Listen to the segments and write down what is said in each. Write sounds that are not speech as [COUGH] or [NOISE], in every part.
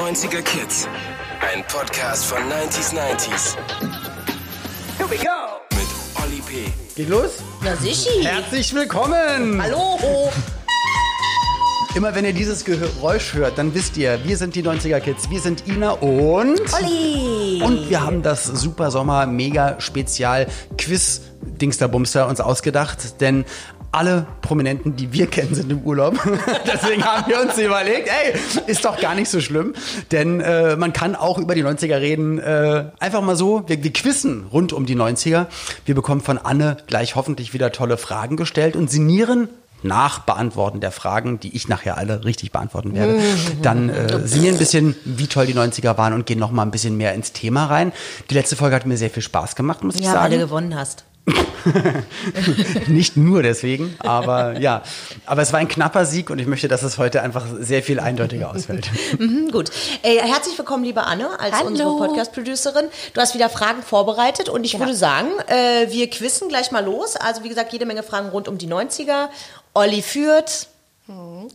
90er Kids. Ein Podcast von 90s 90s. Here we go! Mit Olli P. Geht los? Na sichi. Herzlich willkommen! Hallo. Immer wenn ihr dieses Geräusch hört, dann wisst ihr, wir sind die 90er Kids. Wir sind Ina und. Olli. Und wir haben das Super Sommer Mega Spezial Quiz Dingsterbumster uns ausgedacht, denn alle Prominenten, die wir kennen, sind im Urlaub. [LAUGHS] Deswegen haben wir uns überlegt, ey, ist doch gar nicht so schlimm. Denn äh, man kann auch über die 90er reden. Äh, einfach mal so, wir, wir quizzen rund um die 90er. Wir bekommen von Anne gleich hoffentlich wieder tolle Fragen gestellt und sinnieren nach Beantworten der Fragen, die ich nachher alle richtig beantworten werde, [LAUGHS] dann äh, sinnieren ein bisschen, wie toll die 90er waren und gehen noch mal ein bisschen mehr ins Thema rein. Die letzte Folge hat mir sehr viel Spaß gemacht, muss ich Ja, weil sagen. du gewonnen hast. [LAUGHS] Nicht nur deswegen, aber ja. Aber es war ein knapper Sieg und ich möchte, dass es heute einfach sehr viel eindeutiger ausfällt. [LAUGHS] Hm, gut. Äh, herzlich willkommen, liebe Anne, als Hallo. unsere Podcast-Producerin. Du hast wieder Fragen vorbereitet und ich würde sagen, äh, wir quizzen gleich mal los. Also wie gesagt, jede Menge Fragen rund um die 90er. Olli führt.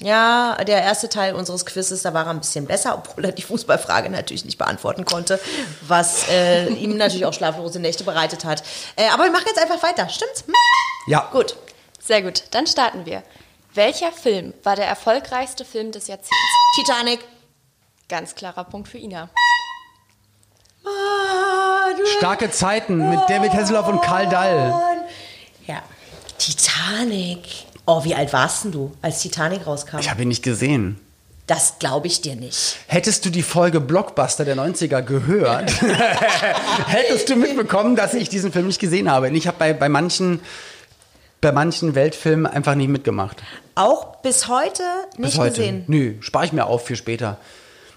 Ja, der erste Teil unseres Quizzes, da war er ein bisschen besser, obwohl er die Fußballfrage natürlich nicht beantworten konnte, was äh, ihm natürlich auch schlaflose Nächte bereitet hat. Äh, aber wir machen jetzt einfach weiter, stimmt's? Hm? Ja, Gut. Sehr gut, dann starten wir. Welcher Film war der erfolgreichste Film des Jahrzehnts? Titanic. Ganz klarer Punkt für Ina. starke Zeiten mit David Hasselhoff und Karl Dall. Ja. Titanic. Oh, wie alt warst denn du, als Titanic rauskam? Ich habe ihn nicht gesehen. Das glaube ich dir nicht. Hättest du die Folge Blockbuster der 90er gehört, [LAUGHS] hättest du mitbekommen, dass ich diesen Film nicht gesehen habe. Und ich habe bei, bei manchen bei manchen Weltfilmen einfach nicht mitgemacht. Auch bis heute nicht Bis heute. gesehen. Nö, spare ich mir auf für später.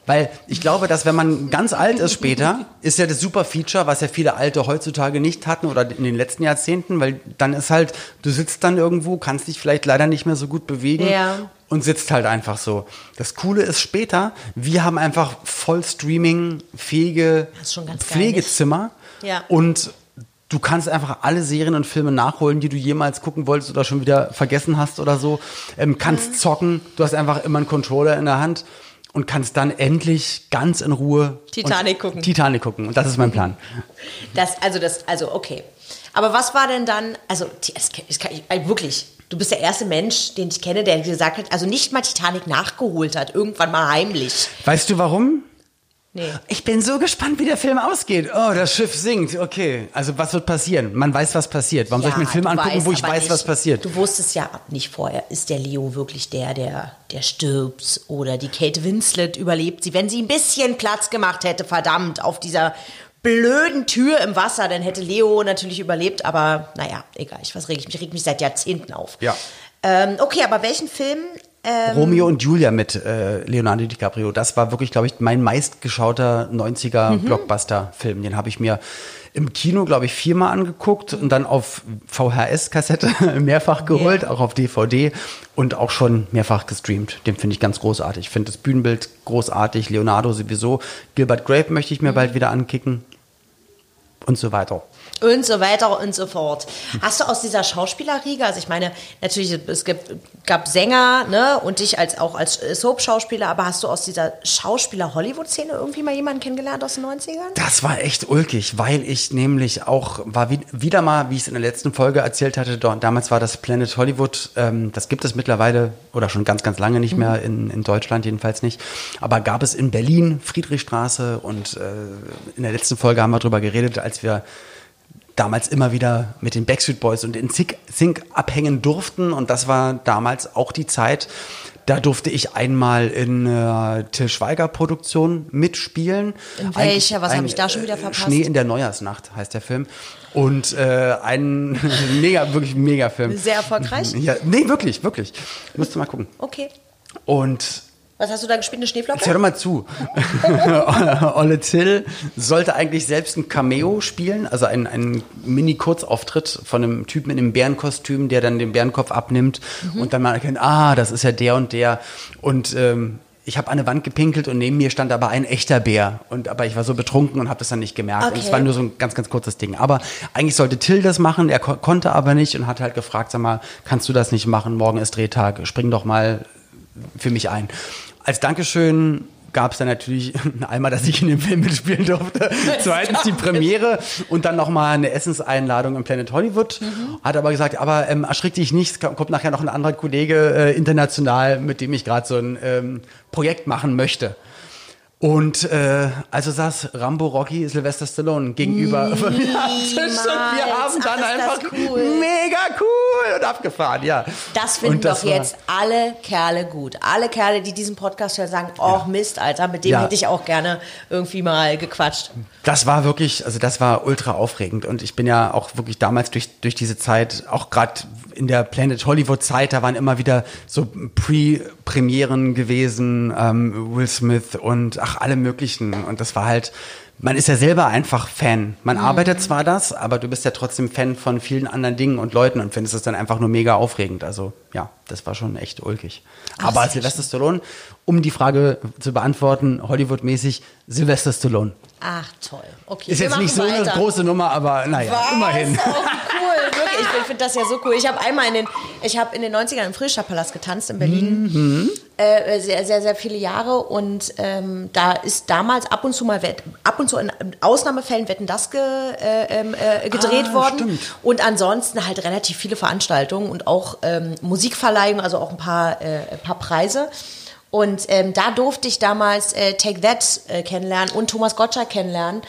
Weil ich glaube, dass wenn man ganz alt ist später, ist ja das super Feature, was ja viele Alte heutzutage nicht hatten oder in den letzten Jahrzehnten, weil dann ist halt, du sitzt dann irgendwo, kannst dich vielleicht leider nicht mehr so gut bewegen Ja. und sitzt halt einfach so. Das Coole ist später, wir haben einfach voll Streaming-fähige Pflegezimmer Ja. und du kannst einfach alle Serien und Filme nachholen, die du jemals gucken wolltest oder schon wieder vergessen hast oder so. Ähm, kannst zocken, du hast einfach immer einen Controller in der Hand und kannst dann endlich ganz in Ruhe Titanic gucken. Titanic gucken. Und das ist mein Plan. Das, also das, also okay. Aber was war denn dann, also es kann, ich, also wirklich, du bist der erste Mensch, den ich kenne, der gesagt hat, also nicht mal Titanic nachgeholt hat, irgendwann mal heimlich. Weißt du warum? Nee. Ich bin so gespannt, wie der Film ausgeht. Oh, das Schiff sinkt. Okay. Also was wird passieren? Man weiß, was passiert. Warum soll ich mir einen Film angucken, weißt wo ich weiß, nicht, was passiert? Du wusstest ja nicht vorher, ist der Leo wirklich der, der, der stirbt oder die Kate Winslet überlebt sie. Wenn sie ein bisschen Platz gemacht hätte, verdammt, auf dieser blöden Tür im Wasser, dann hätte Leo natürlich überlebt, aber naja, egal, ich was reg ich mich, reg mich seit Jahrzehnten auf. Ja. Ähm, okay, aber welchen Film? Ähm, Romeo und Julia mit äh, Leonardo DiCaprio. Das war wirklich, glaube ich, mein meistgeschauter 90er Mhm. Blockbuster-Film. Den habe ich mir im Kino, glaube ich, viermal angeguckt und dann auf VHS-Kassette [LAUGHS] mehrfach geholt, auch auf DVD und auch schon mehrfach gestreamt. Den finde ich ganz großartig. Ich finde das Bühnenbild großartig, Leonardo sowieso. Gilbert Grape möchte ich mir bald wieder ankicken und so weiter. Und so weiter und so fort. Hast du aus dieser Schauspielerriege, also ich meine, natürlich, es gibt, gab Sänger, ne, und dich als, auch als Soap-Schauspieler, aber hast du aus dieser Schauspieler-Hollywood-Szene irgendwie mal jemanden kennengelernt aus den 90ern? Das war echt ulkig, weil ich nämlich auch, war wie, wieder mal, wie ich es in der letzten Folge erzählt hatte, damals war das Planet Hollywood, ähm, das gibt es mittlerweile oder schon ganz, ganz lange nicht mehr, in, in Deutschland jedenfalls nicht, aber gab es in Berlin, Friedrichstraße und äh, in der letzten Folge haben wir darüber geredet, als wir damals immer wieder mit den Backstreet Boys und in Zink, Zink abhängen durften. Und das war damals auch die Zeit, da durfte ich einmal in äh, Till Schweiger Produktion mitspielen. In welcher? Was hab ein, ich da schon wieder äh, verpasst? Schnee in der Neujahrsnacht heißt der Film. Und äh, ein [LAUGHS] mega, wirklich mega Film. Sehr erfolgreich? Ja, nee, wirklich, wirklich. Musst du mal gucken. Okay. Und Was hast du da gespielt? Eine Schneeflocke? Jetzt hör doch mal zu. [LAUGHS] Olle Till sollte eigentlich selbst ein Cameo spielen, also ein, ein Mini-Kurzauftritt von einem Typen in einem Bärenkostüm, der dann den Bärenkopf abnimmt und dann mal erkennt, ah, das ist ja der und der. Und ähm, ich habe an eine Wand gepinkelt und neben mir stand aber ein echter Bär. Und aber ich war so betrunken und habe das dann nicht gemerkt. Und es Okay. war nur so ein ganz, ganz kurzes Ding. Aber eigentlich sollte Till das machen. Er ko konnte aber nicht und hat halt gefragt, sag mal, kannst du das nicht machen? Morgen ist Drehtag. Spring doch mal für mich ein. Als Dankeschön gab es dann natürlich [LAUGHS] einmal, dass ich in dem Film mitspielen durfte. [LAUGHS] Zweitens die Premiere und dann nochmal eine Essenseinladung im Planet Hollywood. Mhm. Hat aber gesagt, aber ähm, erschrick dich nicht, es kommt nachher noch ein anderer Kollege äh, international, mit dem ich gerade so ein ähm, Projekt machen möchte. Und äh, also saß Rambo Rocky Sylvester Stallone gegenüber von mir am Tisch und wir haben dann Ach, einfach cool. mega cool und abgefahren, ja. Das finden das doch jetzt alle Kerle gut. Alle Kerle, die diesen Podcast hören, sagen, oh ja. Mist, Alter, mit dem ja. hätte ich auch gerne irgendwie mal gequatscht. Das war wirklich, also das war ultra aufregend und ich bin ja auch wirklich damals durch, durch diese Zeit, auch gerade in der Planet Hollywood Zeit, da waren immer wieder so Pre-Premieren gewesen, ähm, Will Smith und ach, alle möglichen. Und das war halt, man ist ja selber einfach Fan. Man mhm. arbeitet zwar das, aber du bist ja trotzdem Fan von vielen anderen Dingen und Leuten und findest es dann einfach nur mega aufregend. Also ja, das war schon echt ulkig. Ach, aber Sylvester Stallone, um die Frage zu beantworten, Hollywood-mäßig, Sylvester Stallone. Ach toll. Okay. Ist jetzt nicht so weiter. eine große Nummer, aber naja, Was? immerhin. [LAUGHS] [LAUGHS] Wirklich. Ich finde das ja so cool. Ich habe einmal in den, ich habe in den 90ern im Friedrichstadtpalast getanzt in Berlin. Mhm. Äh, sehr, sehr, sehr viele Jahre. Und ähm, da ist damals ab und zu mal, ab und zu in Ausnahmefällen Wetten das ge, äh, ähm, äh, gedreht ah, worden. Stimmt. Und ansonsten halt relativ viele Veranstaltungen und auch ähm, Musikverleihungen, also auch ein paar, äh, ein paar Preise. Und ähm, da durfte ich damals äh, Take That äh, kennenlernen und Thomas Gottschalk kennenlernen.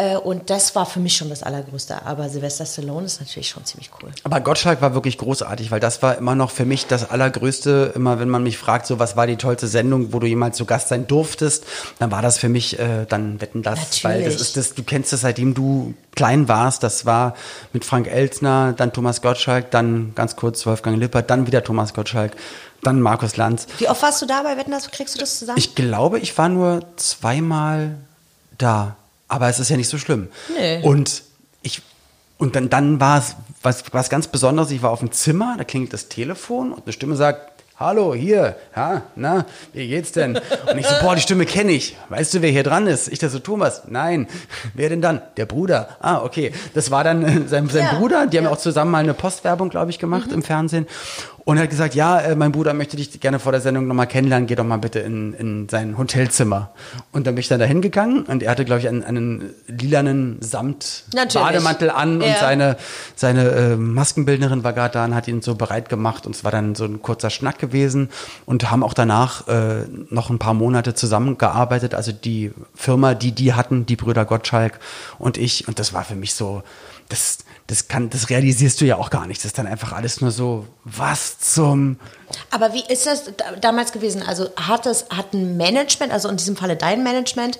Äh, und das war für mich schon das Allergrößte. Aber Sylvester Stallone ist natürlich schon ziemlich cool. Aber Gottschalk war wirklich großartig, weil das war immer noch für mich das Allergrößte. Immer wenn man mich fragt, so was war die tollste Sendung, wo du jemals zu Gast sein durftest, dann war das für mich äh, dann Wetten das. Natürlich. Weil das ist das, du kennst das seitdem du klein warst. Das war mit Frank Elsner, dann Thomas Gottschalk, dann ganz kurz Wolfgang Lippert, dann wieder Thomas Gottschalk dann Markus Lanz. Wie oft warst du da bei Wetten, das kriegst du das zusammen? Ich glaube, ich war nur zweimal da. Aber es ist ja nicht so schlimm. Nee. Und ich, und dann, dann war es was, was ganz Besonderes. Ich war auf dem Zimmer, da klingelt das Telefon und eine Stimme sagt, Hallo, hier, ja, na, wie geht's denn? Und ich so, boah, die Stimme kenne ich. Weißt du, wer hier dran ist? Ich da so, Thomas, nein. Wer denn dann? Der Bruder. Ah, okay. Das war dann äh, sein, sein ja, Bruder. Die ja. haben auch zusammen mal eine Postwerbung, glaube ich, gemacht mhm. im Fernsehen. Und er hat gesagt, ja, äh, mein Bruder möchte dich gerne vor der Sendung nochmal kennenlernen, geh doch mal bitte in, in sein Hotelzimmer. Und dann bin ich dann da hingegangen und er hatte, glaube ich, einen, einen lilanen Samt-Bademantel an ja. und seine, seine äh, Maskenbildnerin war gerade da und hat ihn so bereit gemacht und es war dann so ein kurzer Schnack gewesen und haben auch danach äh, noch ein paar Monate zusammengearbeitet. Also die Firma, die die hatten, die Brüder Gottschalk und ich und das war für mich so, das, das kann, das realisierst du ja auch gar nicht. Das ist dann einfach alles nur so, was zum. Aber wie ist das damals gewesen? Also hat das, hat ein Management, also in diesem Falle dein Management,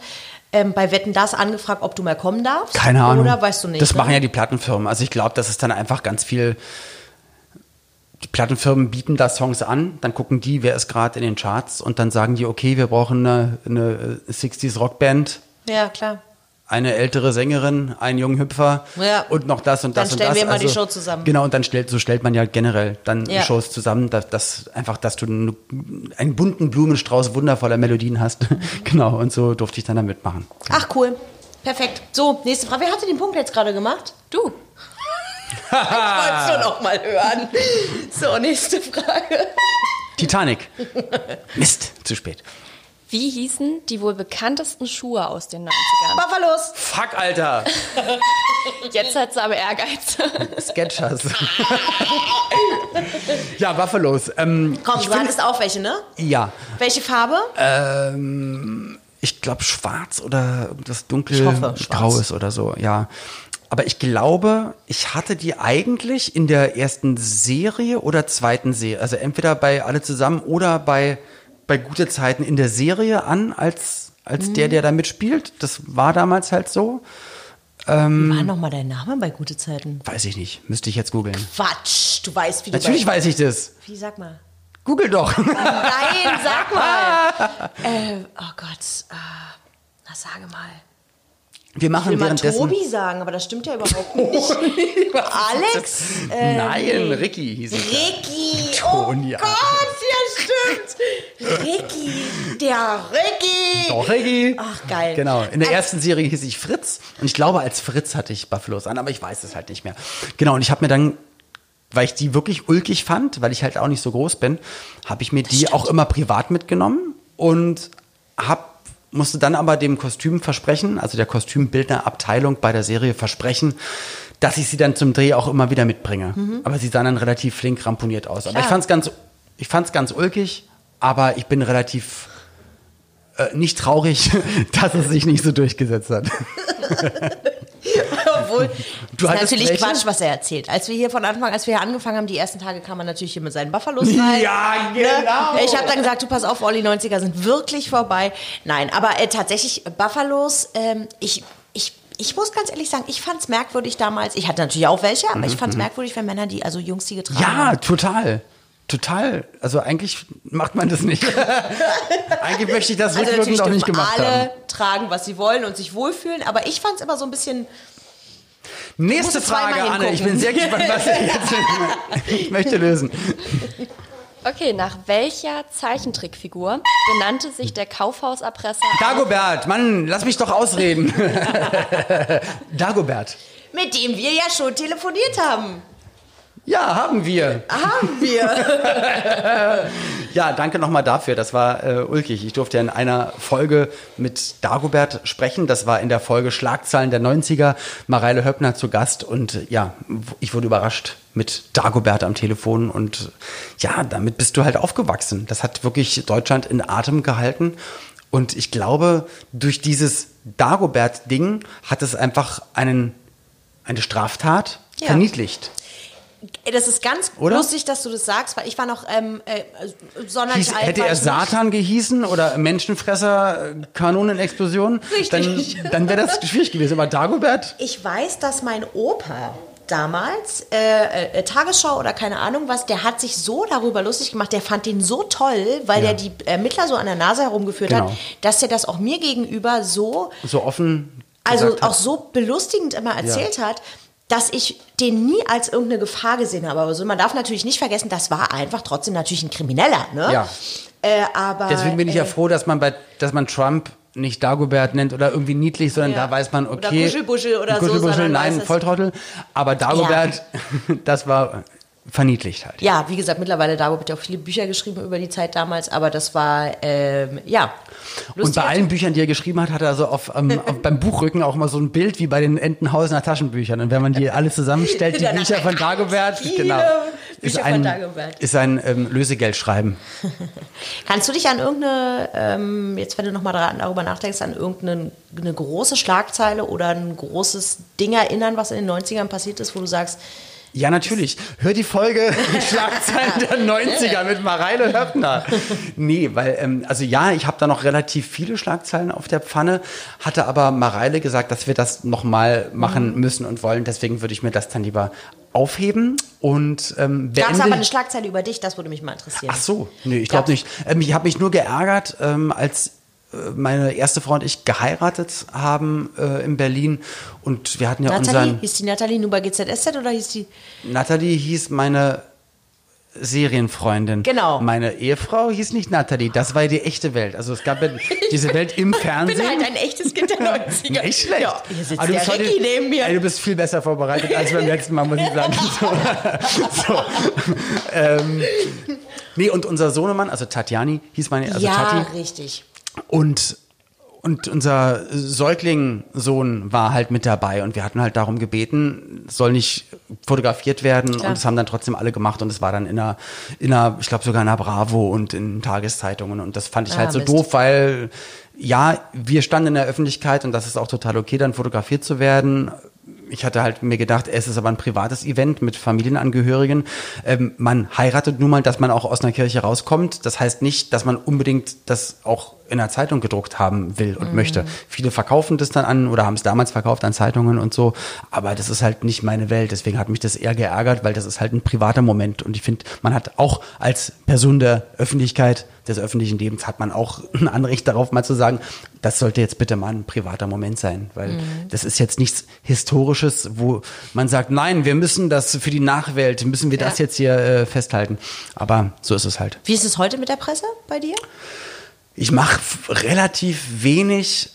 ähm, bei Wetten das angefragt, ob du mal kommen darfst? Keine Ahnung. Oder weißt du nicht? Das ne? machen ja die Plattenfirmen. Also ich glaube, das ist dann einfach ganz viel. Die Plattenfirmen bieten da Songs an, dann gucken die, wer ist gerade in den Charts und dann sagen die, okay, wir brauchen eine, eine 60s Rockband. Ja, klar eine ältere Sängerin, einen jungen Hüpfer ja. und noch das und das dann und das. Dann stellen wir mal also, die Show zusammen. Genau, und dann stellt, so stellt man ja generell dann ja. Shows zusammen, dass, dass einfach, dass du einen bunten Blumenstrauß wundervoller Melodien hast. Mhm. [LAUGHS] genau, und so durfte ich dann da mitmachen. Ach, cool. Perfekt. So, nächste Frage. Wer hatte den Punkt jetzt gerade gemacht? Du. [LAUGHS] ich wollte es noch mal hören. So, nächste Frage. Titanic. Mist, zu spät. Wie hießen die wohl bekanntesten Schuhe aus den 90ern? Buffalos. Fuck, Alter. [LAUGHS] Jetzt hat sie aber Ehrgeiz. [LAUGHS] Sketchers. [LAUGHS] ja, Buffalos. Ähm, Komm, du hattest auch welche, ne? Ja. Welche Farbe? Ähm, ich glaube schwarz oder das dunkelgraues oder so, ja. Aber ich glaube, ich hatte die eigentlich in der ersten Serie oder zweiten Serie. Also entweder bei alle zusammen oder bei bei gute Zeiten in der Serie an als, als mhm. der, der da mitspielt. Das war damals halt so. Ähm, Wie war nochmal dein Name bei gute Zeiten? Weiß ich nicht. Müsste ich jetzt googeln. Quatsch, du weißt, wie du Natürlich weiß ich das. Wie, sag mal. Google doch. Nein, sag [LAUGHS] mal. äh, oh Gott. Uh, na, sage mal. Wir machen ich will mal Tobi sagen, aber das stimmt ja überhaupt [LAUGHS] nicht. Alex? Äh, Nein, Ricky hieß es. Ricky! Tonia. Oh Gott, ja stimmt. Ricky, der Ricky. Doch, Ricky. Ach, geil. Genau. In der ersten Serie hieß ich Fritz und ich glaube, als Fritz hatte ich Buffalos an, aber ich weiß es halt nicht mehr. Genau, und ich habe mir dann weil ich die wirklich ulkig fand, weil ich halt auch nicht so groß bin, habe ich mir das die stimmt. auch immer privat mitgenommen und habe musste dann aber dem Kostüm versprechen, also der Kostümbildnerabteilung bei der Serie versprechen, dass ich sie dann zum Dreh auch immer wieder mitbringe. Mhm. Aber sie sahen dann relativ flink ramponiert aus. Aber Klar. ich fand es ganz, ich fand's ganz ulkig, aber ich bin relativ äh, nicht traurig, [LAUGHS] dass es sich nicht so durchgesetzt hat. [LAUGHS] Obwohl, du [LAUGHS] das ist natürlich welche? Quatsch, was er erzählt. Als wir hier von Anfang, als wir hier angefangen haben, die ersten Tage kam er natürlich hier mit seinen Buffalos rein. Ja, ne? genau. Ich habe dann gesagt, du pass auf, Olli, 90er sind wirklich vorbei. Nein, aber äh, tatsächlich, Buffalos, ähm, ich, ich ich muss ganz ehrlich sagen, ich fand es merkwürdig damals. Ich hatte natürlich auch welche, aber mhm, ich fand es mhm. merkwürdig, wenn Männer die, also Jungs die getragen ja, haben. Ja, total. Total. Also eigentlich macht man das nicht. [LAUGHS] eigentlich möchte ich das also rückwirkend auch nicht gemacht alle haben. Alle tragen, was sie wollen und sich wohlfühlen, aber ich fand es immer so ein bisschen Nächste Frage, Anne. Ich bin sehr gespannt, was ihr jetzt [LAUGHS] [LAUGHS] ich möchte lösen. Okay, nach welcher Zeichentrickfigur benannte sich der Kaufhauserpresser? Dagobert, Mann, lass mich doch ausreden. [LAUGHS] Dagobert. Mit dem wir ja schon telefoniert haben. Ja, haben wir. Haben wir. [LAUGHS] ja, danke nochmal dafür. Das war äh, ulkig. Ich durfte ja in einer Folge mit Dagobert sprechen. Das war in der Folge Schlagzeilen der 90er. Mareile Höppner zu Gast. Und ja, ich wurde überrascht mit Dagobert am Telefon. Und ja, damit bist du halt aufgewachsen. Das hat wirklich Deutschland in Atem gehalten. Und ich glaube, durch dieses Dagobert-Ding hat es einfach einen, eine Straftat ja. verniedlicht. Das ist ganz oder? lustig, dass du das sagst, weil ich war noch ähm, äh, sonderlich Hieß, alt. Hätte er Satan gehießen oder Menschenfresser, Kanonenexplosion, Richtig. dann, dann wäre das schwierig gewesen. Aber Dagobert? Ich weiß, dass mein Opa damals, äh, äh, Tagesschau oder keine Ahnung was, der hat sich so darüber lustig gemacht, der fand den so toll, weil ja. der die Ermittler so an der Nase herumgeführt genau. hat, dass er das auch mir gegenüber so... So offen also auch so belustigend immer erzählt ja. hat, dass ich den nie als irgendeine Gefahr gesehen habe. Also man darf natürlich nicht vergessen, das war einfach trotzdem natürlich ein Krimineller. Ne? Ja. Äh, aber, Deswegen bin ich ja äh, froh, dass man bei, dass man Trump nicht Dagobert nennt oder irgendwie niedlich, sondern ja. da weiß man, okay. Oder Kuschelbuschel oder Kuschelbuschel, so. Nein, Volltrottel. Aber Dagobert, ja. [LAUGHS] das war verniedlicht halt. Ja, wie gesagt, mittlerweile Dagobert hat ja auch viele Bücher geschrieben über die Zeit damals, aber das war, ähm, ja. Und bei allen Büchern, die er geschrieben hat, hat er so auf, ähm, [LAUGHS] auf, beim Buchrücken auch mal so ein Bild wie bei den Entenhausener Taschenbüchern. Und wenn man die alle zusammenstellt, die [LAUGHS] Bücher von [LAUGHS] Dagobert, genau, ist ein, ist ein ähm, Lösegeldschreiben. Kannst du dich an irgendeine, ähm, jetzt wenn du nochmal darüber nachdenkst, an irgendeine eine große Schlagzeile oder ein großes Ding erinnern, was in den 90ern passiert ist, wo du sagst, ja, natürlich. Hör die Folge [LAUGHS] Schlagzeilen der 90er mit Mareile Höppner. Nee, weil, ähm, also ja, ich habe da noch relativ viele Schlagzeilen auf der Pfanne, hatte aber Mareile gesagt, dass wir das nochmal machen mhm. müssen und wollen. Deswegen würde ich mir das dann lieber aufheben und ähm, Gab es aber eine Schlagzeile über dich? Das würde mich mal interessieren. Ach so, nee, ich glaube nicht. Ähm, ich habe mich nur geärgert, ähm, als meine erste Frau und ich geheiratet haben äh, in Berlin und wir hatten ja Nathalie? unseren... Hieß die Nathalie nur bei GZSZ oder hieß die... Nathalie hieß meine Serienfreundin. Genau. Meine Ehefrau hieß nicht Nathalie, das war die echte Welt. Also es gab ja [LAUGHS] diese Welt im Fernsehen. Ich bin halt ein echtes Kind der 90er. [LAUGHS] Nicht schlecht. Ja, hier sitzt der heute, neben mir. Ey, du bist viel besser vorbereitet als beim letzten Mal, muss ich sagen. [LAUGHS] So. so. Ähm, nee, und unser Sohnemann, also Tatjani hieß meine, also ja, Tati. richtig. Und und unser Säuglingsohn war halt mit dabei und wir hatten halt darum gebeten, soll nicht fotografiert werden Klar. und das haben dann trotzdem alle gemacht und es war dann in einer, in einer ich glaube sogar in einer Bravo und in Tageszeitungen und das fand ich ah, halt so Mist. doof, weil ja, wir standen in der Öffentlichkeit und das ist auch total okay, dann fotografiert zu werden ich hatte halt mir gedacht, es ist aber ein privates Event mit Familienangehörigen. Ähm, man heiratet nun mal, dass man auch aus einer Kirche rauskommt. Das heißt nicht, dass man unbedingt das auch in der Zeitung gedruckt haben will und mhm. möchte. Viele verkaufen das dann an oder haben es damals verkauft an Zeitungen und so. Aber das ist halt nicht meine Welt. Deswegen hat mich das eher geärgert, weil das ist halt ein privater Moment. Und ich finde, man hat auch als Person der Öffentlichkeit des öffentlichen Lebens hat man auch ein Anrecht darauf, mal zu sagen, das sollte jetzt bitte mal ein privater Moment sein, weil mhm. das ist jetzt nichts Historisches, wo man sagt, nein, wir müssen das für die Nachwelt, müssen wir ja. das jetzt hier äh, festhalten. Aber so ist es halt. Wie ist es heute mit der Presse bei dir? Ich mache relativ wenig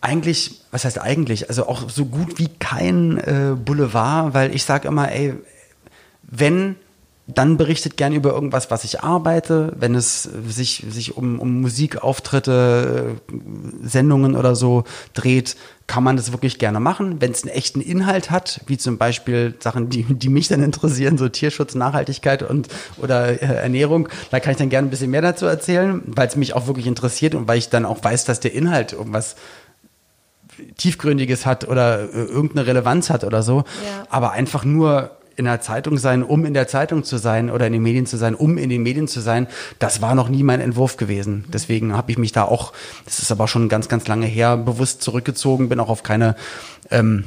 eigentlich, was heißt eigentlich, also auch so gut wie kein äh, Boulevard, weil ich sage immer, ey, wenn dann berichtet gern über irgendwas, was ich arbeite, wenn es sich, sich um, um Musikauftritte, Sendungen oder so dreht, kann man das wirklich gerne machen. Wenn es einen echten Inhalt hat, wie zum Beispiel Sachen, die, die mich dann interessieren, so Tierschutz, Nachhaltigkeit und oder äh, Ernährung, da kann ich dann gerne ein bisschen mehr dazu erzählen, weil es mich auch wirklich interessiert und weil ich dann auch weiß, dass der Inhalt irgendwas Tiefgründiges hat oder äh, irgendeine Relevanz hat oder so. Ja. Aber einfach nur in der Zeitung sein, um in der Zeitung zu sein oder in den Medien zu sein, um in den Medien zu sein, das war noch nie mein Entwurf gewesen. Deswegen habe ich mich da auch, das ist aber schon ganz, ganz lange her, bewusst zurückgezogen, bin auch auf keine ähm,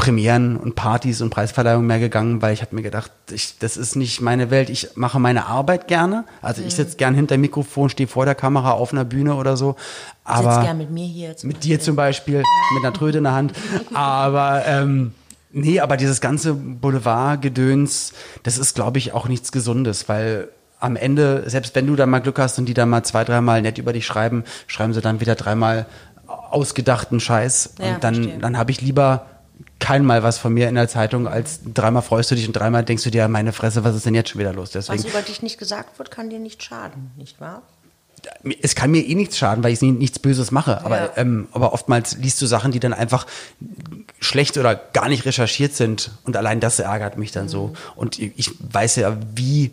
Premieren und Partys und Preisverleihungen mehr gegangen, weil ich habe mir gedacht, ich, das ist nicht meine Welt. Ich mache meine Arbeit gerne. Also ich sitze gern hinter dem Mikrofon, stehe vor der Kamera auf einer Bühne oder so. Aber Sitzt gern mit mir hier. mit dir zum Beispiel, mit einer Tröte in der Hand. [LAUGHS] Aber ähm, nee, aber dieses ganze Boulevard-Gedöns, das ist, glaube ich, auch nichts Gesundes, weil am Ende, selbst wenn du da mal Glück hast und die da mal zwei, dreimal nett über dich schreiben, schreiben sie dann wieder dreimal ausgedachten Scheiß. Ja, und dann, verstehe. dann habe ich lieber kein Mal was von mir in der Zeitung, als dreimal freust du dich und dreimal denkst du dir, meine Fresse, was ist denn jetzt schon wieder los? Deswegen, Was über dich nicht gesagt wird, kann dir nicht schaden, nicht wahr? Es kann mir eh nichts schaden, weil ich nichts Böses mache. Aber, Ja. ähm, aber oftmals liest du Sachen, die dann einfach schlecht oder gar nicht recherchiert sind. Und allein das ärgert mich dann so. Und ich weiß ja, wie,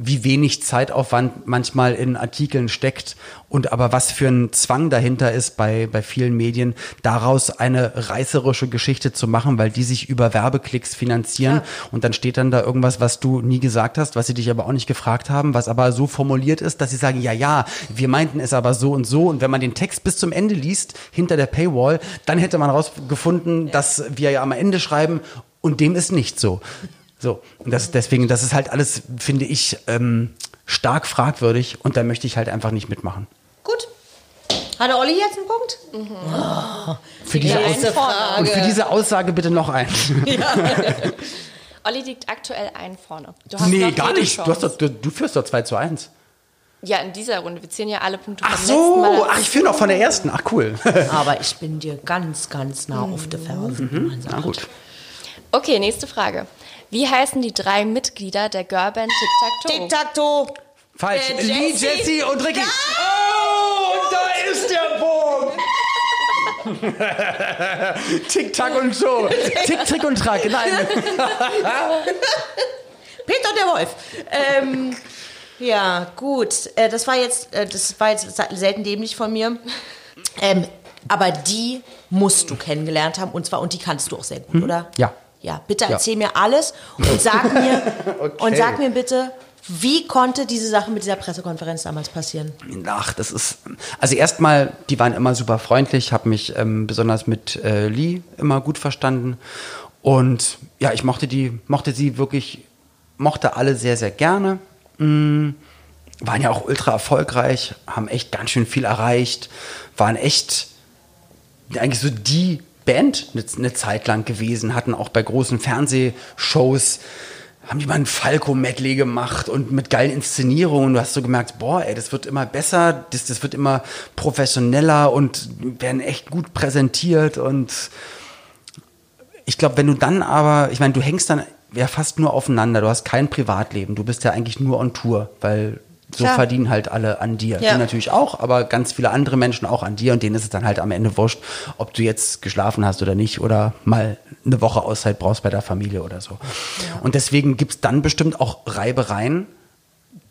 wie wenig Zeitaufwand manchmal in Artikeln steckt. Und aber was für ein Zwang dahinter ist bei, bei vielen Medien, daraus eine reißerische Geschichte zu machen, weil die sich über Werbeklicks finanzieren. Und dann steht dann da irgendwas, was du nie gesagt hast, was sie dich aber auch nicht gefragt haben, was aber so formuliert ist, dass sie sagen, ja, ja, wir meinten es aber so und so. Und wenn man den Text bis zum Ende liest, hinter der Paywall, dann hätte man rausgefunden, dass wir ja am Ende schreiben und dem ist nicht so. So, und das, deswegen, das ist halt alles, finde ich, ähm, stark fragwürdig und da möchte ich halt einfach nicht mitmachen. Gut. Hatte Olli jetzt einen Punkt? Für diese, Ja, Aus einen vorne. und für diese Aussage bitte noch ein. [LAUGHS] Olli liegt aktuell einen vorne. Du hast nee, gar nicht. Du, doch, du, du führst doch 2 zu 1. Ja, in dieser Runde. Wir zählen ja alle Punkte Ach vom letzten Mal. so, ach, ich führe noch von der ersten. Ach cool. [LAUGHS] Aber ich bin dir ganz, ganz nah auf der Ferse. sagt. Na gut. Okay, nächste Frage. Wie heißen die drei Mitglieder der Girlband Tic Tac Toe? Tic-Tac-Toe. Falsch. Äh, Lee, Jessie. Jessie und Ricky. Oh, und da ist der Bogen. [LAUGHS] Tick, Tack und so. Tick, Trick und Track. Nein. [LAUGHS] Peter und der Wolf. Ähm, ja, gut. Äh, das war jetzt, äh, das war jetzt selten dämlich von mir. Ähm, aber die musst du kennengelernt haben und zwar und die kannst du auch sehr gut, oder? Ja. Ja, bitte Ja. erzähl mir alles und sag [LAUGHS] mir Okay. und sag mir bitte, wie konnte diese Sache mit dieser Pressekonferenz damals passieren? Ach, das ist. Also erstmal, die waren immer super freundlich, habe mich ähm, besonders mit äh, Lee immer gut verstanden. Und ja, ich mochte die, mochte sie wirklich, mochte alle sehr, sehr gerne. Mm, waren ja auch ultra erfolgreich, haben echt ganz schön viel erreicht, waren echt eigentlich so die Band eine, eine Zeit lang gewesen, hatten auch bei großen Fernsehshows, haben die mal ein Falco-Medley gemacht und mit geilen Inszenierungen. Du hast so gemerkt, boah, ey, das wird immer besser, das, das wird immer professioneller und werden echt gut präsentiert und ich glaube, wenn du dann aber, ich meine, du hängst dann ja fast nur aufeinander, du hast kein Privatleben, du bist ja eigentlich nur on Tour, weil so Klar. verdienen halt alle an dir. Ja. Du natürlich auch, aber ganz viele andere Menschen auch an dir und denen ist es dann halt am Ende wurscht, ob du jetzt geschlafen hast oder nicht oder mal eine Woche Auszeit brauchst bei der Familie oder so. Und deswegen gibt's dann bestimmt auch Reibereien,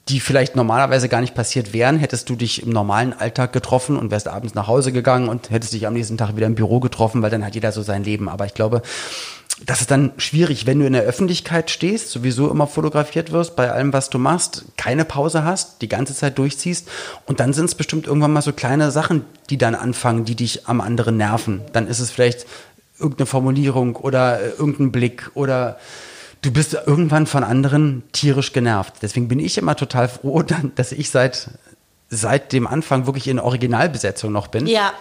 die vielleicht normalerweise gar nicht passiert wären, hättest du dich im normalen Alltag getroffen und wärst abends nach Hause gegangen und hättest dich am nächsten Tag wieder im Büro getroffen, weil dann hat jeder so sein Leben. Aber ich glaube, das ist dann schwierig, wenn du in der Öffentlichkeit stehst, sowieso immer fotografiert wirst bei allem, was du machst, keine Pause hast, die ganze Zeit durchziehst und dann sind es bestimmt irgendwann mal so kleine Sachen, die dann anfangen, die dich am anderen nerven. Dann ist es vielleicht irgendeine Formulierung oder äh, irgendein Blick oder du bist irgendwann von anderen tierisch genervt. Deswegen bin ich immer total froh, [LAUGHS] dass ich seit, seit dem Anfang wirklich in Originalbesetzung noch bin. Ja,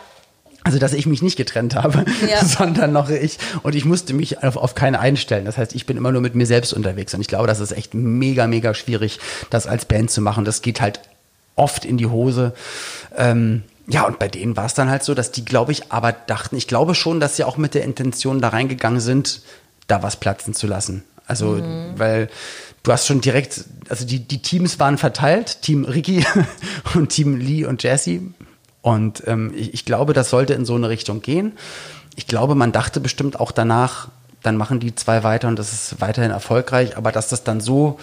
Also, dass ich mich nicht getrennt habe, [LAUGHS] Ja. [LAUGHS] sondern noch ich. Und ich musste mich auf, auf keinen einstellen. Das heißt, ich bin immer nur mit mir selbst unterwegs. Und ich glaube, das ist echt mega, mega schwierig, das als Band zu machen. Das geht halt oft in die Hose. Ähm, ja, und bei denen war es dann halt so, dass die, glaube ich, aber dachten, ich glaube schon, dass sie auch mit der Intention da reingegangen sind, da was platzen zu lassen. Also, mhm. weil du hast schon direkt, also die, die Teams waren verteilt, Team Ricky [LAUGHS] und Team Lee und Jesse. Und ähm, ich, ich glaube, das sollte in so eine Richtung gehen. Ich glaube, man dachte bestimmt auch danach, dann machen die zwei weiter und das ist weiterhin erfolgreich, aber dass das dann so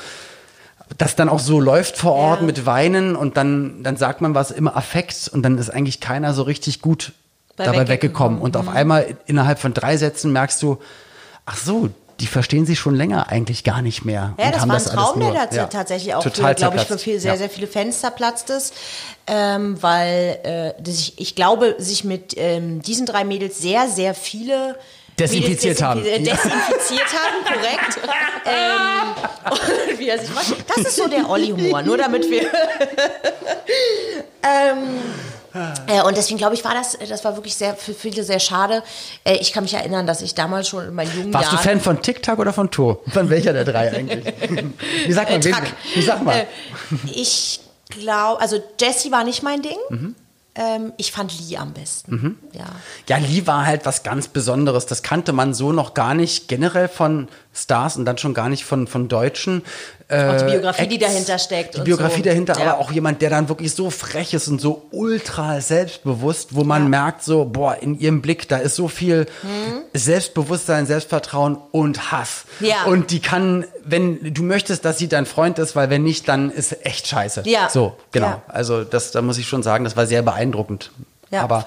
das dann auch so läuft vor Ort ja. mit Weinen und dann, dann sagt man was immer Affekt und dann ist eigentlich keiner so richtig gut Bei dabei weggekommen. Und mhm. auf einmal innerhalb von drei Sätzen merkst du, ach so, die verstehen sich schon länger eigentlich gar nicht mehr. Ja, das war ein Traum, der ja, tatsächlich auch, glaube ich, für viel, sehr, ja. sehr viele Fans zerplatzt ist, ähm, weil äh, ich, ich glaube, sich mit ähm, diesen drei Mädels sehr, sehr viele Desinfiziert desinf haben. Desinfiziert haben, korrekt. [LAUGHS] ähm, wie er sich macht. Das ist so der Olli-Humor, nur damit wir. [LAUGHS] ähm, äh, und deswegen glaube ich, war das, das war wirklich sehr für viele sehr schade. Äh, ich kann mich erinnern, dass ich damals schon in meinen jungen Warst Jahren. du Fan von TikTok oder von Tor? [LAUGHS] Von welcher der drei eigentlich? [LAUGHS] wie sagt man? Äh, wie, sagt man? Äh, ich glaube, also Jessie war nicht mein Ding. Mhm. Ähm, ich fand Lee am besten. Mhm. Ja. ja, Lee war halt was ganz Besonderes. Das kannte man so noch gar nicht generell von Stars und dann schon gar nicht von, von Deutschen. Äh, auch die Biografie, Acts, die dahinter steckt. Die Biografie so. dahinter, ja. aber auch jemand, der dann wirklich so frech ist und so ultra selbstbewusst, wo man ja. merkt so, boah, in ihrem Blick, da ist so viel mhm. Selbstbewusstsein, Selbstvertrauen und Hass. Ja. Und die kann, wenn du möchtest, dass sie dein Freund ist, weil wenn nicht, dann ist echt scheiße. Ja. So, genau. Ja. Also das, da muss ich schon sagen, das war sehr beeindruckend. Ja, aber,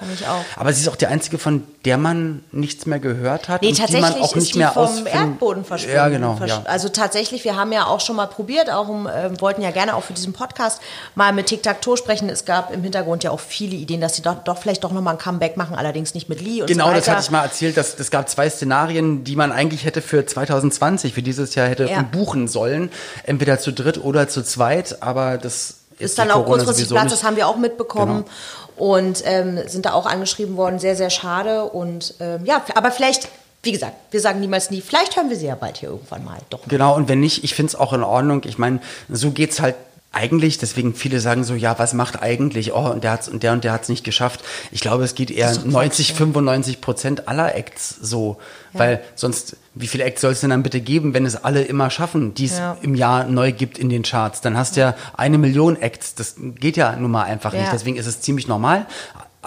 aber sie ist auch die einzige, von der man nichts mehr gehört hat. Nee, und tatsächlich die man auch nicht ist mehr vom Erdboden verschwunden. Ja, genau. Ja. Also tatsächlich, wir haben ja auch schon mal probiert, auch um, äh, wollten ja gerne auch für diesen Podcast mal mit Tic-Tac-Toe sprechen. Es gab im Hintergrund ja auch viele Ideen, dass sie doch, doch vielleicht doch nochmal ein Comeback machen, allerdings nicht mit Lee und Genau, so das hatte ich mal erzählt. Dass, es gab zwei Szenarien, die man eigentlich hätte für 2020, für dieses Jahr hätte ja. buchen sollen. Entweder zu dritt oder zu zweit, aber das ist dann auch kurzfristig Platz, das haben wir auch mitbekommen. Genau und ähm, sind da auch angeschrieben worden. Sehr, sehr schade. Und ähm, ja, aber vielleicht wie gesagt, wir sagen niemals nie, vielleicht hören wir sie ja bald hier irgendwann mal. Doch. Genau, und wenn nicht, ich finde es auch in Ordnung. Ich meine, so geht es halt eigentlich, deswegen viele sagen so, ja, was macht eigentlich? Oh, und der hat's und der und der hat's nicht geschafft. Ich glaube, es geht eher 90, 95 Prozent aller Acts so, ja. weil sonst wie viele Acts soll es denn dann bitte geben, wenn es alle immer schaffen, die es ja. im Jahr neu gibt in den Charts? Dann hast du ja. ja eine Million Acts. Das geht ja nun mal einfach nicht. Deswegen ist es ziemlich normal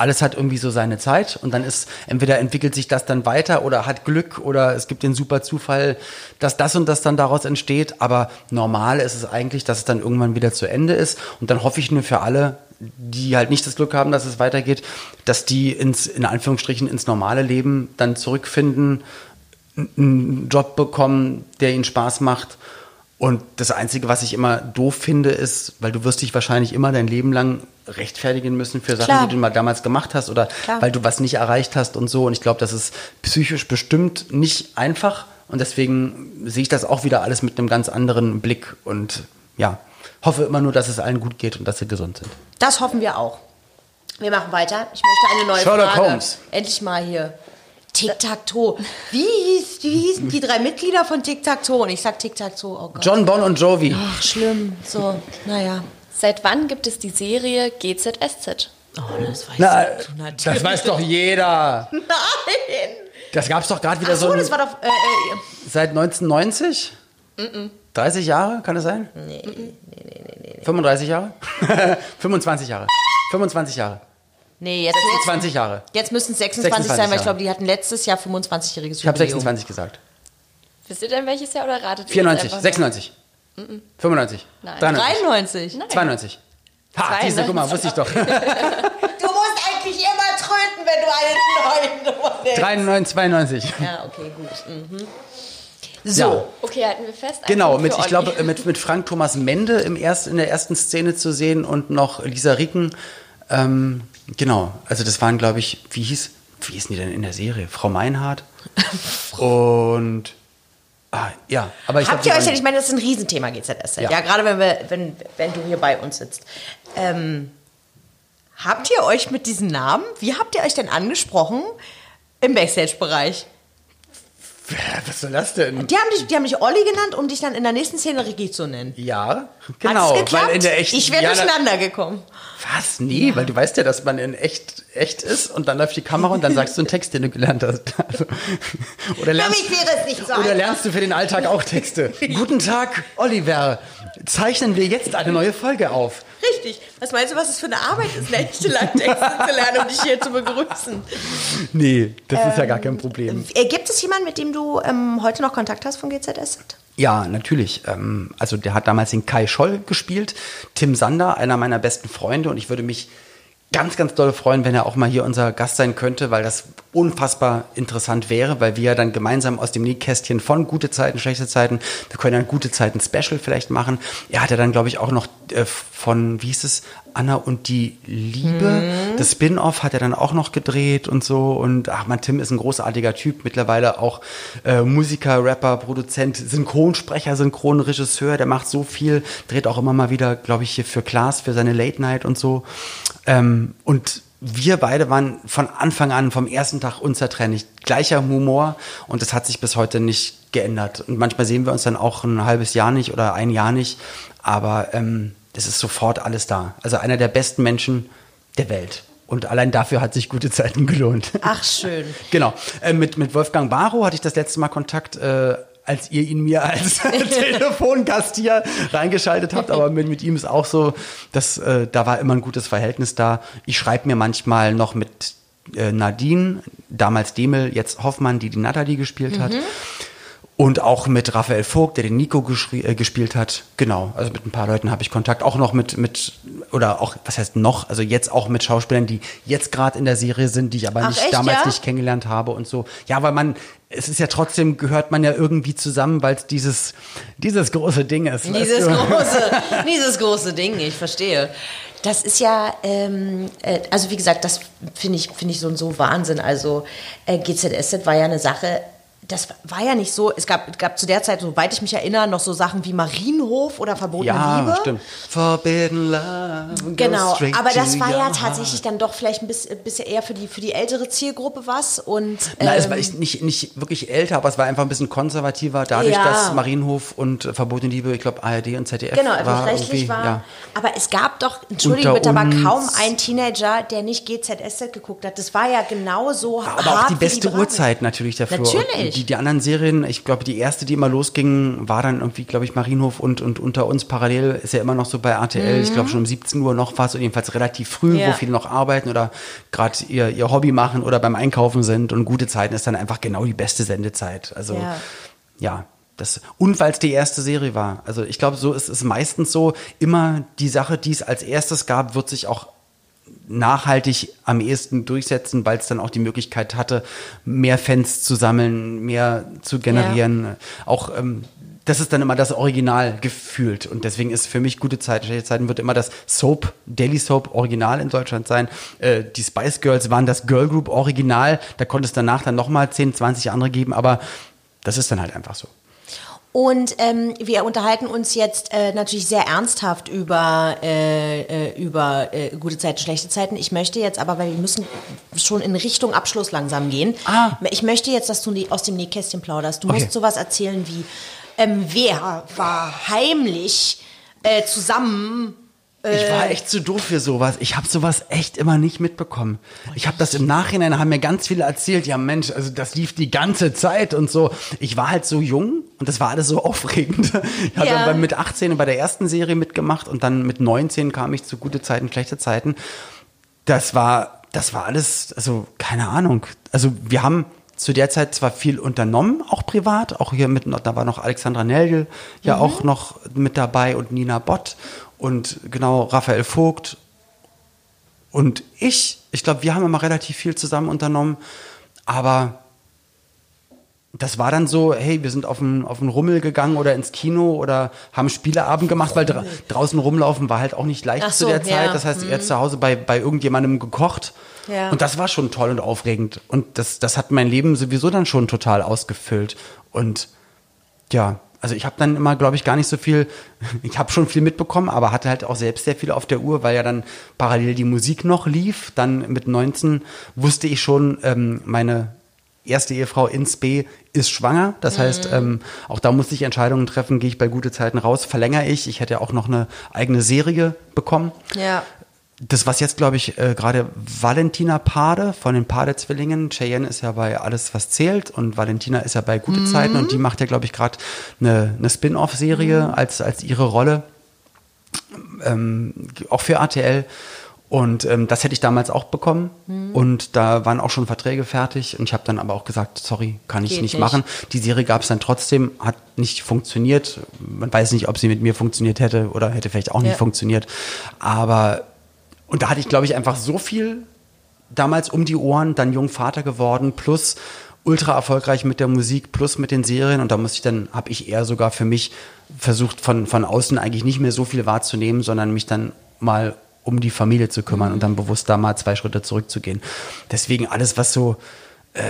alles hat irgendwie so seine Zeit und dann ist entweder entwickelt sich das dann weiter oder hat Glück oder es gibt den super Zufall, dass das und das dann daraus entsteht. Aber normal ist es eigentlich, dass es dann irgendwann wieder zu Ende ist. Und dann hoffe ich nur für alle, die halt nicht das Glück haben, dass es weitergeht, dass die ins, in Anführungsstrichen, ins normale Leben dann zurückfinden, einen Job bekommen, der ihnen Spaß macht und das Einzige, was ich immer doof finde, ist, weil du wirst dich wahrscheinlich immer dein Leben lang rechtfertigen müssen für Sachen, Klar. die du mal damals gemacht hast oder Klar. weil du was nicht erreicht hast und so. Und ich glaube, das ist psychisch bestimmt nicht einfach. Und deswegen sehe ich das auch wieder alles mit einem ganz anderen Blick und ja, hoffe immer nur, dass es allen gut geht und dass sie gesund sind. Das hoffen wir auch. Wir machen weiter. Ich möchte eine neue Sherlock Frage. Holmes. Endlich mal hier Tic-Tac-Toe. Wie, hieß, wie hießen die drei Mitglieder von Tic-Tac-Toe? Und ich sag Tic-Tac-Toe, oh Gott. John Bon und Jovi. Ach, schlimm. So, naja. Seit wann gibt es die Serie GZSZ? Oh, das weiß Na, du natürlich. Das weiß doch jeder. Nein. Das gab es doch gerade wieder Ach so, so. das war doch. Äh, äh, seit 1990? Mm -mm. 30 Jahre, kann es sein? Nee, nee, nee, nee, nee. 35 Jahre? [LAUGHS] 25 Jahre. 25 Jahre. Nee, jetzt 26 jetzt, Jahre. Jetzt müssten es 26, 26 sein, weil ich glaube, die hatten letztes Jahr 25-jähriges Jubiläum. Ich habe 26 gesagt. Wisst ihr denn welches Jahr oder ratet 94, 96, mm -mm. 95, Nein. 93, 93. Nein. 92. Ha, diese, guck mal, wusste ich doch. du musst eigentlich immer tröten, wenn du eine neue Nummer nimmst. 93, 92. Ja, okay, gut. Mhm. So. Ja. Okay, halten wir fest. Genau, mit, ich glaube, mit, mit Frank Thomas Mende im erst, in der ersten Szene zu sehen und noch Lisa Ricken. Ähm, Genau, also das waren, glaube ich, wie hieß, wie hießen die denn in der Serie? Frau Meinhardt [LAUGHS] und Ah, ja, aber ich Habt ihr euch denn, ich meine, das ist ein Riesenthema GZS, ja, ja gerade wenn, wir, wenn, wenn du hier bei uns sitzt. Ähm, habt ihr euch mit diesen Namen, wie habt ihr euch denn angesprochen im Backstage-Bereich? Was soll das denn? Die haben, dich, die haben dich Olli genannt, um dich dann in der nächsten Szene Ricky zu nennen. Ja, genau. Weil in der echten, ich wäre ja, durcheinander gekommen. Was? Nee, weil du weißt ja, dass man in echt, echt ist und dann läuft die Kamera und dann sagst du einen Text, den du gelernt hast. [LAUGHS] Also, oder, Für lernst, mich wäre es nicht so oder lernst du für den Alltag auch Texte. [LAUGHS] Guten Tag, Oliver. Zeichnen wir jetzt eine neue Folge auf. Richtig. Was meinst du, was es für eine Arbeit ist, nächtelang Texte [LAUGHS] zu lernen, um dich hier zu begrüßen? Nee, das ist ja gar kein Problem. Äh, Gibt es jemanden, mit dem du ähm, heute noch Kontakt hast von GZS? Ja, natürlich. Ähm, also der hat damals den Kai Scholl gespielt, Tim Sander, einer meiner besten Freunde und ich würde mich ganz, ganz doll freuen, wenn er auch mal hier unser Gast sein könnte, weil das unfassbar interessant wäre, weil wir dann gemeinsam aus dem Nähkästchen von gute Zeiten, schlechte Zeiten, wir können dann gute Zeiten Special vielleicht machen. Er hat ja dann, glaube ich, auch noch äh, von, wie hieß es, Anna und die Liebe, das Spin-off hat er dann auch noch gedreht und so. Und ach man, Tim ist ein großartiger Typ, mittlerweile auch äh, Musiker, Rapper, Produzent, Synchronsprecher, Synchronregisseur, der macht so viel, dreht auch immer mal wieder, glaube ich, hier für Klaas, für seine Late Night und so. Ähm, und wir beide waren von Anfang an, vom ersten Tag unzertrennlich. Gleicher Humor und das hat sich bis heute nicht geändert. Und manchmal sehen wir uns dann auch ein halbes Jahr nicht oder ein Jahr nicht, aber ähm, es ist sofort alles da. Also einer der besten Menschen der Welt. Und allein dafür hat sich gute Zeiten gelohnt. Ach, schön. [LAUGHS] Genau. Äh, mit, mit Wolfgang Barrow hatte ich das letzte Mal Kontakt, äh, als ihr ihn mir als [LAUGHS] Telefongast hier reingeschaltet habt. Aber mit, mit ihm ist auch so, dass äh, da war immer ein gutes Verhältnis da. Ich schreibe mir manchmal noch mit äh, Nadine, damals Demel, jetzt Hoffmann, die die Natalie gespielt hat. Und auch mit Raphael Vogt, der den Nico äh, gespielt hat. Genau, also mit ein paar Leuten habe ich Kontakt. Auch noch mit, mit, oder auch, was heißt noch, also jetzt auch mit Schauspielern, die jetzt gerade in der Serie sind, die ich aber Ach, nicht, echt, damals ja? nicht kennengelernt habe und so. Ja, weil man, es ist ja trotzdem, gehört man ja irgendwie zusammen, weil es dieses, dieses große Ding ist. weißt Dieses du? große, [LAUGHS] dieses große Ding, ich verstehe. Das ist ja, ähm, äh, also wie gesagt, das finde ich, finde ich so, so Wahnsinn. Also äh, GZSZ war ja eine Sache, das war ja nicht so, es gab, gab zu der Zeit, soweit ich mich erinnere, noch so Sachen wie Marienhof oder Verbotene Ja, Liebe. stimmt. Forbidden Love. Genau, aber das war ja tatsächlich dann doch vielleicht ein bisschen, bisschen eher für die, für die ältere Zielgruppe was. Und, Na, es ähm, war ich- nicht, nicht wirklich älter, aber es war einfach ein bisschen konservativer, dadurch, Ja. dass Marienhof und äh, Verbotene Liebe, ich glaube ARD und ZDF Genau, war öffentlich-rechtlich irgendwie, war. ja. Aber es gab doch, entschuldige bitte, aber kaum einen Teenager, der nicht GZSZ geguckt hat. Das war ja genau so Aber hart auch die beste Beratung. Uhrzeit natürlich dafür. Natürlich. Die, die anderen Serien, ich glaube, die erste, die immer losging, war dann irgendwie, glaube ich, Marienhof und, und unter uns parallel ist ja immer noch so bei RTL. Ich glaube, schon um 17 Uhr noch was, jedenfalls relativ früh, Mhm. Ja. wo viele noch arbeiten oder gerade ihr, ihr Hobby machen oder beim Einkaufen sind. Und gute Zeiten ist dann einfach genau die beste Sendezeit. Also, Ja. ja. Das, und weil es die erste Serie war. Also ich glaube, so ist es meistens so, immer die Sache, die es als erstes gab, wird sich auch nachhaltig am ehesten durchsetzen, weil es dann auch die Möglichkeit hatte, mehr Fans zu sammeln, mehr zu generieren. Auch ähm, das ist dann immer das Original gefühlt. Und deswegen ist für mich gute Zeiten, schlechte Zeiten wird immer das Soap, Daily Soap Original in Deutschland sein. Äh, die Spice Girls waren das Girl Group Original. Da konnte es danach dann nochmal 10, 20 andere geben, aber das ist dann halt einfach so. Und ähm, wir unterhalten uns jetzt äh, natürlich sehr ernsthaft über, äh, äh, über äh, gute Zeiten, schlechte Zeiten. Ich möchte jetzt aber, weil wir müssen schon in Richtung Abschluss langsam gehen. Ah. Ich möchte jetzt, dass du aus dem Nähkästchen plauderst. Du Okay. musst sowas erzählen wie, ähm, wer war heimlich äh, zusammen Ich war echt zu doof für sowas. Ich habe sowas echt immer nicht mitbekommen. Ich habe das im Nachhinein, haben mir ganz viele erzählt, ja Mensch, also das lief die ganze Zeit und so. Ich war halt so jung und das war alles so [LAUGHS] aufregend. Ich habe Ja. dann mit 18 bei der ersten Serie mitgemacht und dann mit 19 kam ich zu gute Zeiten, schlechte Zeiten. Das war, das war alles, also keine Ahnung. Also wir haben zu der Zeit zwar viel unternommen, auch privat, auch hier mit, da war noch Alexandra Nelgel ja auch noch mit dabei und Nina Bott und genau Raphael Vogt und ich. Ich glaube, wir haben immer relativ viel zusammen unternommen, aber das war dann so, hey, wir sind auf einen, auf Rummel gegangen oder ins Kino oder haben Spieleabend gemacht, weil dra draußen rumlaufen war halt auch nicht leicht Ach zu so, der Zeit. ja. Das heißt, er hat zu Hause bei, bei irgendjemandem gekocht. Ja. Und das war schon toll und aufregend. Und das, das hat mein Leben sowieso dann schon total ausgefüllt. Und ja, also ich habe dann immer, glaube ich, gar nicht so viel, [LAUGHS] ich habe schon viel mitbekommen, aber hatte halt auch selbst sehr viel auf der Uhr, weil ja dann parallel die Musik noch lief. Dann mit 19 wusste ich schon, ähm, meine erste Ehefrau ins B ist schwanger. Das mhm. heißt, ähm, auch da musste ich Entscheidungen treffen, gehe ich bei gute Zeiten raus, verlängere ich. Ich hätte auch noch eine eigene Serie bekommen. Ja. Das, was jetzt, glaube ich, äh, gerade Valentina Pade von den Pade-Zwillingen, Cheyenne ist ja bei Alles, was zählt und Valentina ist ja bei Gute mhm. Zeiten und die macht ja, glaube ich, gerade eine, eine Spin-off-Serie mhm. als, als ihre Rolle, ähm, auch für RTL. Und ähm, das hätte ich damals auch bekommen. Mhm. Und da waren auch schon Verträge fertig. Und ich habe dann aber auch gesagt, sorry, kann ich nicht, nicht, machen. Die Serie gab es dann trotzdem, hat nicht funktioniert. Man weiß nicht, ob sie mit mir funktioniert hätte oder hätte vielleicht auch ja. nicht funktioniert. Aber, und da hatte ich, glaube ich, einfach so viel damals um die Ohren, dann Jungvater geworden, plus ultra erfolgreich mit der Musik, plus mit den Serien. Und da muss ich dann, habe ich eher sogar für mich versucht, von, von außen eigentlich nicht mehr so viel wahrzunehmen, sondern mich dann mal um die Familie zu kümmern und dann bewusst da mal zwei Schritte zurückzugehen. Deswegen alles, was so äh,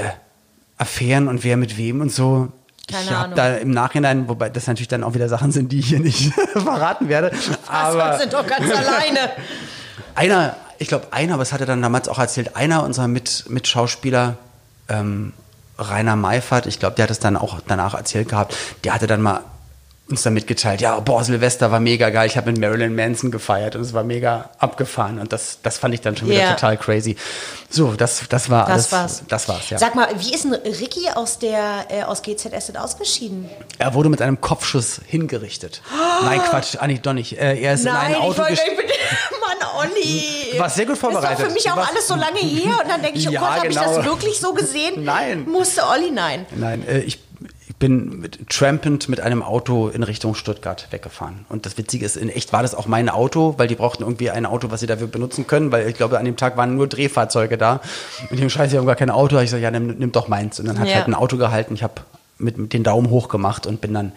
Affären und wer mit wem und so. Keine ich habe da im Nachhinein, wobei das natürlich dann auch wieder Sachen sind, die ich hier nicht [LAUGHS] verraten werde. Aber sind doch ganz alleine. [LAUGHS] Einer, ich glaube einer, was hat er dann damals auch erzählt, einer unserer Mit Mitschauspieler, ähm, Rainer Meifert, ich glaube, der hat es dann auch danach erzählt gehabt, der hatte dann mal uns dann mitgeteilt, ja, boah, Silvester war mega geil, ich habe mit Marilyn Manson gefeiert und es war mega abgefahren und das, das fand ich dann schon wieder yeah. total crazy. So, das, das war das alles. War's. Das war's, ja. Sag mal, wie ist denn Ricky aus der, äh, aus GZS denn ausgeschieden? Er wurde mit einem Kopfschuss hingerichtet. Oh. [GASPS] Nein, Quatsch, eigentlich doch nicht. Äh, er ist Nein, in ein Auto gestiegen. [LAUGHS] Mann, Olli. War sehr gut vorbereitet. Das ist doch für mich auch Was? alles so lange her und dann denke ich, oh [LAUGHS] ja, Gott, habe genau. ich das wirklich so gesehen? Nein. Musste Olli, nein. Nein, äh, ich bin mit, trampend mit einem Auto in Richtung Stuttgart weggefahren. Und das Witzige ist, in echt war das auch mein Auto, weil die brauchten irgendwie ein Auto, was sie dafür benutzen können, weil ich glaube, an dem Tag waren nur Drehfahrzeuge da. Und die haben scheiße, die haben gar kein Auto. Da ich so, ja, nimm, nimm doch meins. Und dann hat Ja. halt ein Auto gehalten. Ich habe mit, mit den Daumen hoch gemacht und bin dann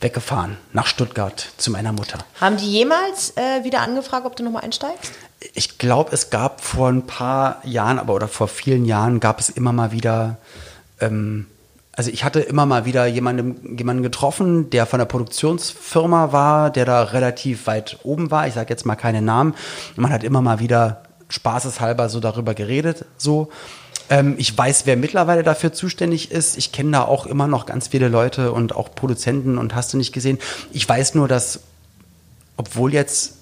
weggefahren nach Stuttgart zu meiner Mutter. Haben die jemals äh, wieder angefragt, ob du nochmal einsteigst? Ich glaube, es gab vor ein paar Jahren, aber oder vor vielen Jahren gab es immer mal wieder, ähm, also ich hatte immer mal wieder jemanden, jemanden getroffen, der von der Produktionsfirma war, der da relativ weit oben war. Ich sage jetzt mal keine Namen. Man hat immer mal wieder spaßeshalber so darüber geredet, so. Ähm, ich weiß, wer mittlerweile dafür zuständig ist. Ich kenne da auch immer noch ganz viele Leute und auch Produzenten und hast du nicht gesehen. Ich weiß nur, dass, obwohl jetzt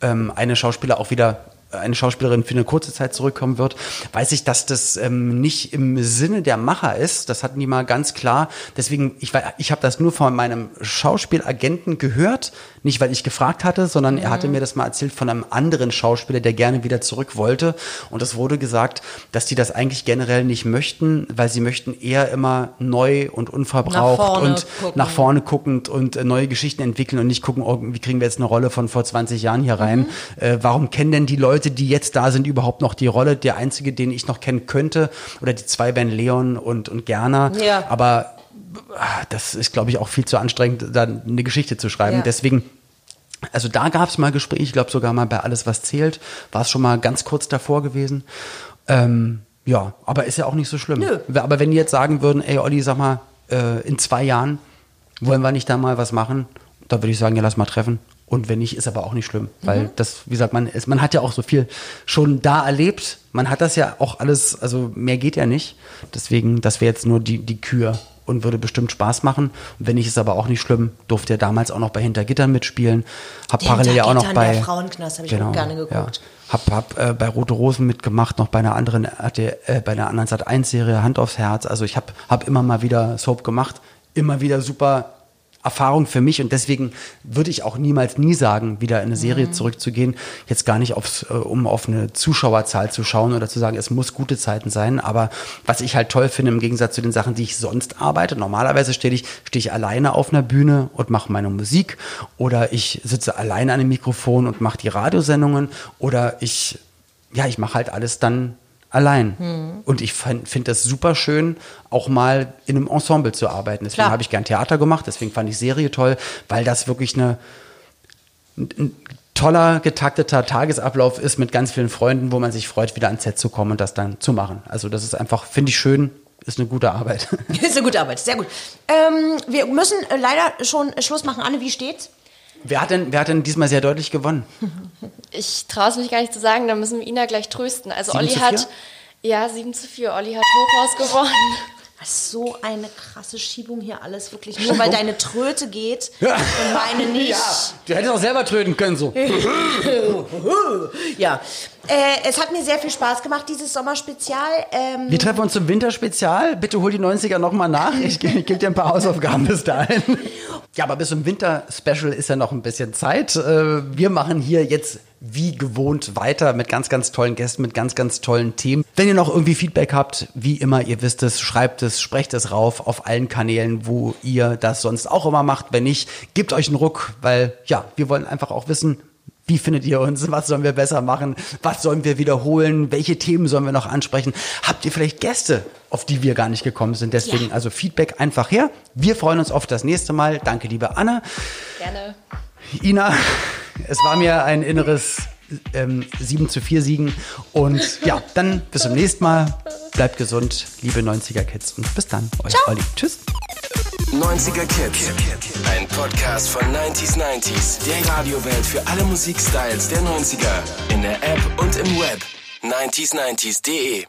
ähm, eine Schauspieler auch wieder eine Schauspielerin für eine kurze Zeit zurückkommen wird, weiß ich, dass das ähm, nicht im Sinne der Macher ist. Das hatten die mal ganz klar. Deswegen, ich, ich habe das nur von meinem Schauspielagenten gehört, nicht weil ich gefragt hatte, sondern er hatte mir das mal erzählt von einem anderen Schauspieler, der gerne wieder zurück wollte. Und es wurde gesagt, dass die das eigentlich generell nicht möchten, weil sie möchten eher immer neu und unverbraucht Nach und gucken. nach vorne guckend und äh, neue Geschichten entwickeln und nicht gucken, oh, wie kriegen wir jetzt eine Rolle von vor 20 Jahren hier rein. Mhm. Äh, warum kennen denn die Leute, die jetzt da sind, überhaupt noch die Rolle? Der einzige, den ich noch kennen könnte, oder die zwei wären Leon und, und Gerner. Ja. Aber das ist, glaube ich, auch viel zu anstrengend, da eine Geschichte zu schreiben. Ja. Deswegen also da gab es mal Gespräche, ich glaube sogar mal bei Alles, was zählt, war es schon mal ganz kurz davor gewesen. Ähm, ja, aber ist ja auch nicht so schlimm. Nö. Aber wenn die jetzt sagen würden, ey Olli, sag mal, äh, in zwei Jahren wollen wir nicht da mal was machen, da würde ich sagen, ja, lass mal treffen. Und wenn nicht, ist aber auch nicht schlimm, weil das, wie gesagt, man, ist, man hat ja auch so viel schon da erlebt. Man hat das ja auch alles, also mehr geht ja nicht. Deswegen, das wäre jetzt nur die, die Kür und würde bestimmt Spaß machen. Und wenn nicht, ist aber auch nicht schlimm. Durfte ja damals auch noch bei Hintergittern mitspielen. Hab parallel ja auch noch bei. Frauenknast, habe ich auch gerne geguckt. Ja. Hab, hab äh, bei Rote Rosen mitgemacht, noch bei einer anderen, äh, bei einer anderen Sat 1 Serie, Hand aufs Herz. Also ich habe hab immer mal wieder Soap gemacht, immer wieder super Erfahrung für mich und deswegen würde ich auch niemals nie sagen, wieder in eine Serie Mhm. zurückzugehen. Jetzt gar nicht aufs, äh, um auf eine Zuschauerzahl zu schauen oder zu sagen, es muss gute Zeiten sein. Aber was ich halt toll finde, im Gegensatz zu den Sachen, die ich sonst arbeite, normalerweise stehe ich, stehe ich alleine auf einer Bühne und mache meine Musik oder ich sitze alleine an einem Mikrofon und mache die Radiosendungen oder ich, ja, ich mache halt alles dann allein. Hm. Und ich finde das super schön, auch mal in einem Ensemble zu arbeiten. Deswegen habe ich gern Theater gemacht, deswegen fand ich Serie toll, weil das wirklich eine ein, toller, getakteter Tagesablauf ist mit ganz vielen Freunden, wo man sich freut, wieder ans Set zu kommen und das dann zu machen. Also das ist einfach, finde ich schön, ist eine gute Arbeit. [LAUGHS] ist eine gute Arbeit, sehr gut. Ähm, wir müssen äh, leider schon Schluss machen. Anne, wie steht's? Wer, hat denn, wer hat denn diesmal sehr deutlich gewonnen? Ich traue es mich gar nicht zu sagen, da müssen wir Ina gleich trösten. Also Sieben Olli hat? Ja, 7 zu 4. Olli hat Hochhaus gewonnen. Ist so eine krasse Schiebung hier alles wirklich. Nur weil deine Tröte geht und meine nicht. Ja, du hättest auch selber tröten können so. [LAUGHS] Ja. Äh, es hat mir sehr viel Spaß gemacht, dieses Sommerspezial. Ähm, Wir treffen uns zum Winterspezial. Bitte hol die 90er nochmal nach. Ich, ich gebe dir ein paar Hausaufgaben bis dahin. [LAUGHS] Ja, aber bis zum Winter-Special ist ja noch ein bisschen Zeit. Äh, Wir machen hier jetzt wie gewohnt weiter mit ganz, ganz tollen Gästen, mit ganz, ganz tollen Themen. Wenn ihr noch irgendwie Feedback habt, wie immer, ihr wisst es, schreibt es, sprecht es rauf auf allen Kanälen, wo ihr das sonst auch immer macht. Wenn nicht, gebt euch einen Ruck, weil ja, wir wollen einfach auch wissen, wie findet ihr uns? Was sollen wir besser machen? Was sollen wir wiederholen? Welche Themen sollen wir noch ansprechen? Habt ihr vielleicht Gäste, auf die wir gar nicht gekommen sind? Deswegen also Feedback einfach her. Wir freuen uns auf das nächste Mal. Danke, liebe Anne. Gerne. Ina, es war mir ein inneres ähm, 7 zu 4 Siegen. Und ja, dann bis zum nächsten Mal. Bleibt gesund, liebe 90er Kids. Und bis dann, euer Olli. Tschüss. 90er Kids. Ein Podcast von 90s 90s. Der Radiowelt für alle Musikstyles der 90er. In der App und im Web. 90s90s.de